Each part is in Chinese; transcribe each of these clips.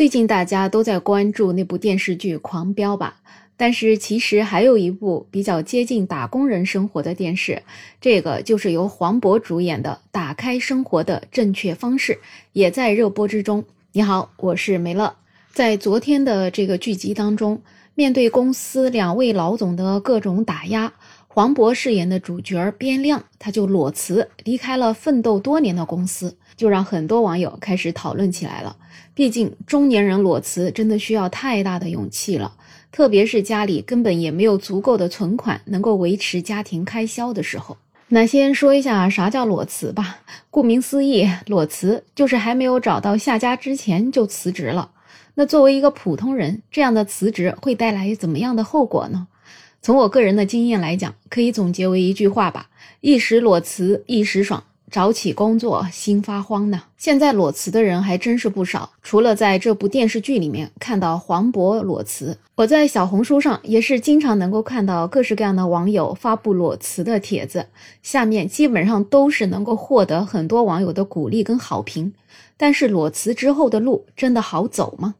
最近大家都在关注那部电视剧《狂飙》吧？但是其实还有一部比较接近打工人生活的电视，这个就是由黄渤主演的《打开生活的正确方式》，也在热播之中。你好，我是梅乐。在昨天的这个剧集当中，面对公司两位老总的各种打压，黄渤饰演的主角边亮他就裸辞离开了奋斗多年的公司，就让很多网友开始讨论起来了。毕竟中年人裸辞真的需要太大的勇气了。特别是家里根本也没有足够的存款能够维持家庭开销的时候，那先说一下啥叫裸辞吧。顾名思义，裸辞就是还没有找到下家之前就辞职了。那作为一个普通人，这样的辞职会带来怎么样的后果呢？从我个人的经验来讲，可以总结为一句话吧：一时裸辞一时爽。找起工作心发慌呢。现在裸辞的人还真是不少，除了在这部电视剧里面看到黄渤裸辞，我在小红书上也是经常能够看到各式各样的网友发布裸辞的帖子，下面基本上都是能够获得很多网友的鼓励跟好评。但是裸辞之后的路真的好走吗？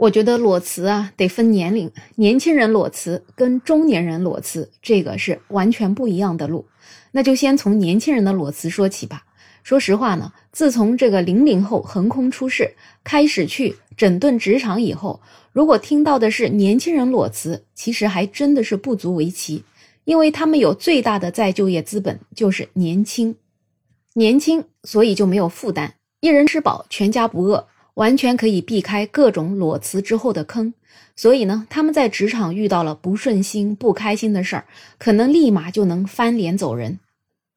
我觉得裸辞啊得分年龄，年轻人裸辞跟中年人裸辞这个是完全不一样的路。那就先从年轻人的裸辞说起吧。说实话呢，自从这个零零后横空出世，开始去整顿职场以后，如果听到的是年轻人裸辞，其实还真的是不足为奇，因为他们有最大的再就业资本就是年轻，年轻所以就没有负担，一人吃饱全家不饿，完全可以避开各种裸辞之后的坑。所以呢，他们在职场遇到了不顺心、不开心的事儿，可能立马就能翻脸走人。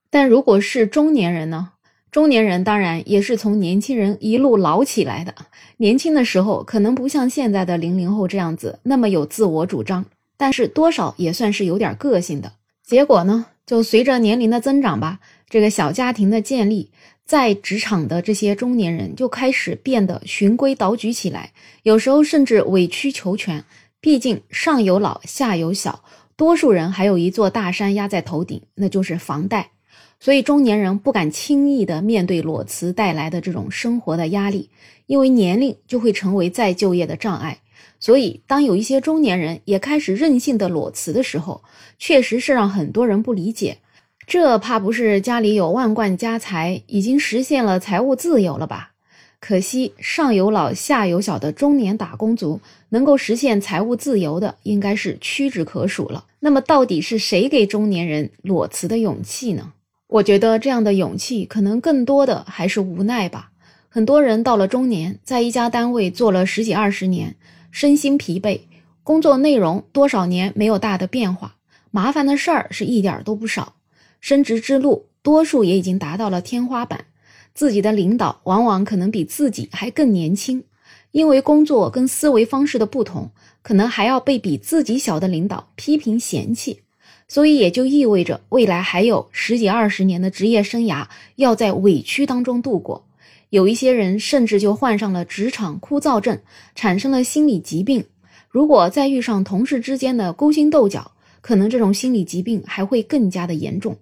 但如果是中年人呢？中年人当然也是从年轻人一路老起来的。年轻的时候可能不像现在的零零后这样子那么有自我主张，但是多少也算是有点个性的。结果呢，就随着年龄的增长吧，这个小家庭的建立。在职场的这些中年人就开始变得循规蹈矩起来，有时候甚至委曲求全。毕竟上有老下有小，多数人还有一座大山压在头顶，那就是房贷。所以中年人不敢轻易的面对裸辞带来的这种生活的压力，因为年龄就会成为再就业的障碍。所以当有一些中年人也开始任性的裸辞的时候，确实是让很多人不理解。这怕不是家里有万贯家财，已经实现了财务自由了吧？可惜上有老下有小的中年打工族，能够实现财务自由的，应该是屈指可数了。那么，到底是谁给中年人裸辞的勇气呢？我觉得这样的勇气，可能更多的还是无奈吧。很多人到了中年，在一家单位做了十几二十年，身心疲惫，工作内容多少年没有大的变化，麻烦的事儿是一点都不少。升职之路，多数也已经达到了天花板。自己的领导往往可能比自己还更年轻，因为工作跟思维方式的不同，可能还要被比自己小的领导批评嫌弃。所以也就意味着未来还有十几二十年的职业生涯要在委屈当中度过。有一些人甚至就患上了职场枯燥症，产生了心理疾病。如果再遇上同事之间的勾心斗角，可能这种心理疾病还会更加的严重。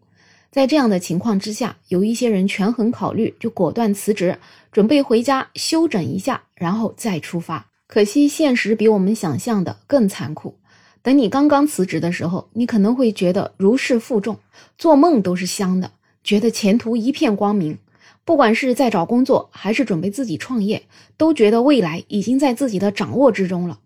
在这样的情况之下，有一些人权衡考虑，就果断辞职，准备回家休整一下，然后再出发。可惜现实比我们想象的更残酷。等你刚刚辞职的时候，你可能会觉得如释负重，做梦都是香的，觉得前途一片光明。不管是在找工作，还是准备自己创业，都觉得未来已经在自己的掌握之中了。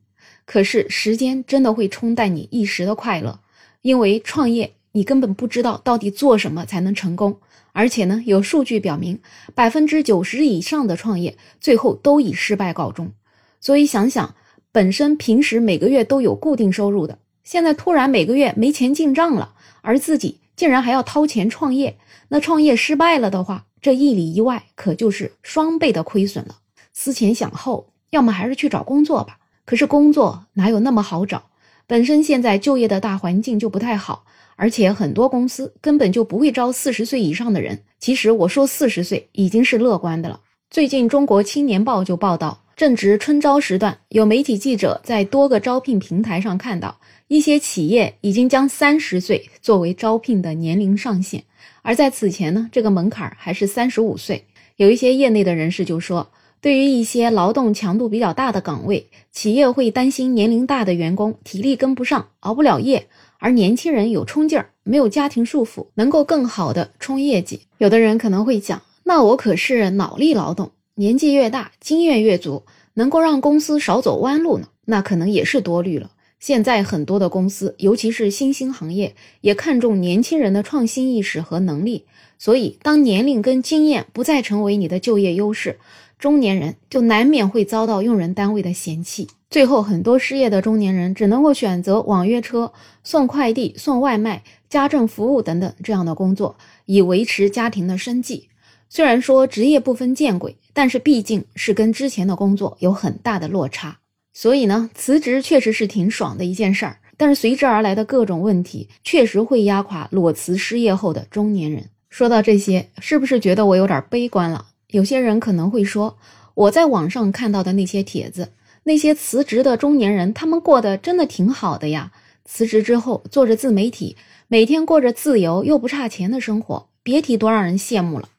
可是时间真的会冲淡你一时的快乐，因为创业。你根本不知道到底做什么才能成功，而且呢，有数据表明，百分之九十以上的创业最后都以失败告终。所以想想，本身平时每个月都有固定收入的，现在突然每个月没钱进账了，而自己竟然还要掏钱创业，那创业失败了的话，这一里一外可就是双倍的亏损了。思前想后，要么还是去找工作吧。可是工作哪有那么好找？本身现在就业的大环境就不太好。而且很多公司根本就不会招四十岁以上的人。其实我说四十岁已经是乐观的了。最近《中国青年报》就报道，正值春招时段，有媒体记者在多个招聘平台上看到，一些企业已经将三十岁作为招聘的年龄上限。而在此前呢，这个门槛还是三十五岁。有一些业内的人士就说，对于一些劳动强度比较大的岗位，企业会担心年龄大的员工体力跟不上，熬不了夜，而年轻人有冲劲儿，没有家庭束缚，能够更好的冲业绩。有的人可能会讲，那我可是脑力劳动，年纪越大，经验越足，能够让公司少走弯路呢。那可能也是多虑了。现在很多的公司，尤其是新兴行业，也看重年轻人的创新意识和能力。所以，当年龄跟经验不再成为你的就业优势，中年人就难免会遭到用人单位的嫌弃。最后，很多失业的中年人只能够选择网约车、送快递、送外卖、家政服务等等这样的工作，以维持家庭的生计。虽然说职业不分见贵，但是毕竟是跟之前的工作有很大的落差。所以呢，辞职确实是挺爽的一件事儿，但是随之而来的各种问题，确实会压垮裸辞失业后的中年人。说到这些，是不是觉得我有点悲观了？有些人可能会说，我在网上看到的那些帖子，那些辞职的中年人，他们过得真的挺好的呀。辞职之后做着自媒体，每天过着自由又不差钱的生活，别提多让人羡慕了。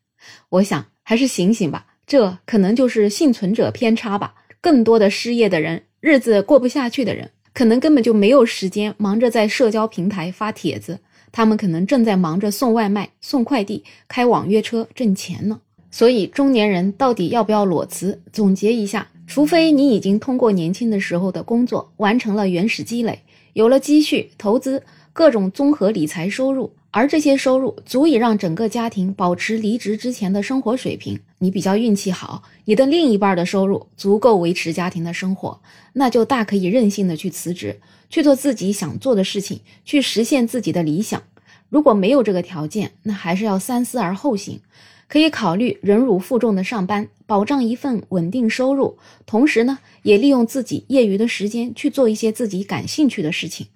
我想还是醒醒吧，这可能就是幸存者偏差吧。更多的失业的人，日子过不下去的人，可能根本就没有时间忙着在社交平台发帖子，他们可能正在忙着送外卖、送快递、开网约车挣钱呢。所以，中年人到底要不要裸辞？总结一下，除非你已经通过年轻的时候的工作完成了原始积累，有了积蓄、投资、各种综合理财收入。而这些收入足以让整个家庭保持离职之前的生活水平。你比较运气好，你的另一半的收入足够维持家庭的生活，那就大可以任性的去辞职，去做自己想做的事情，去实现自己的理想。如果没有这个条件，那还是要三思而后行。可以考虑忍辱负重的上班，保障一份稳定收入，同时呢，也利用自己业余的时间去做一些自己感兴趣的事情。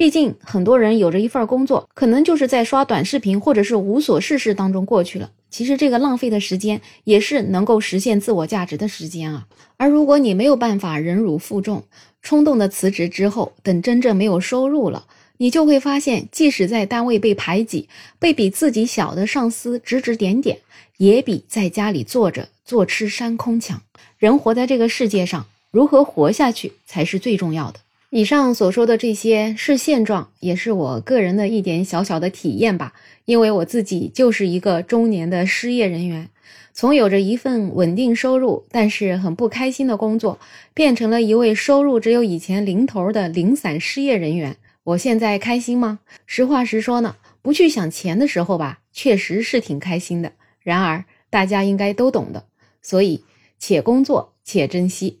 毕竟很多人有着一份工作，可能就是在刷短视频或者是无所事事当中过去了。其实这个浪费的时间，也是能够实现自我价值的时间啊。而如果你没有办法忍辱负重，冲动的辞职之后，等真正没有收入了。你就会发现，即使在单位被排挤，被比自己小的上司指指点点，也比在家里坐着坐吃山空强。人活在这个世界上，如何活下去才是最重要的。以上所说的这些是现状，也是我个人的一点小小的体验吧。因为我自己就是一个中年的失业人员，从有着一份稳定收入，但是很不开心的工作，变成了一位收入只有以前零头的零散失业人员。我现在开心吗？实话实说呢，不去想钱的时候吧，确实是挺开心的。然而大家应该都懂的，所以且工作且珍惜。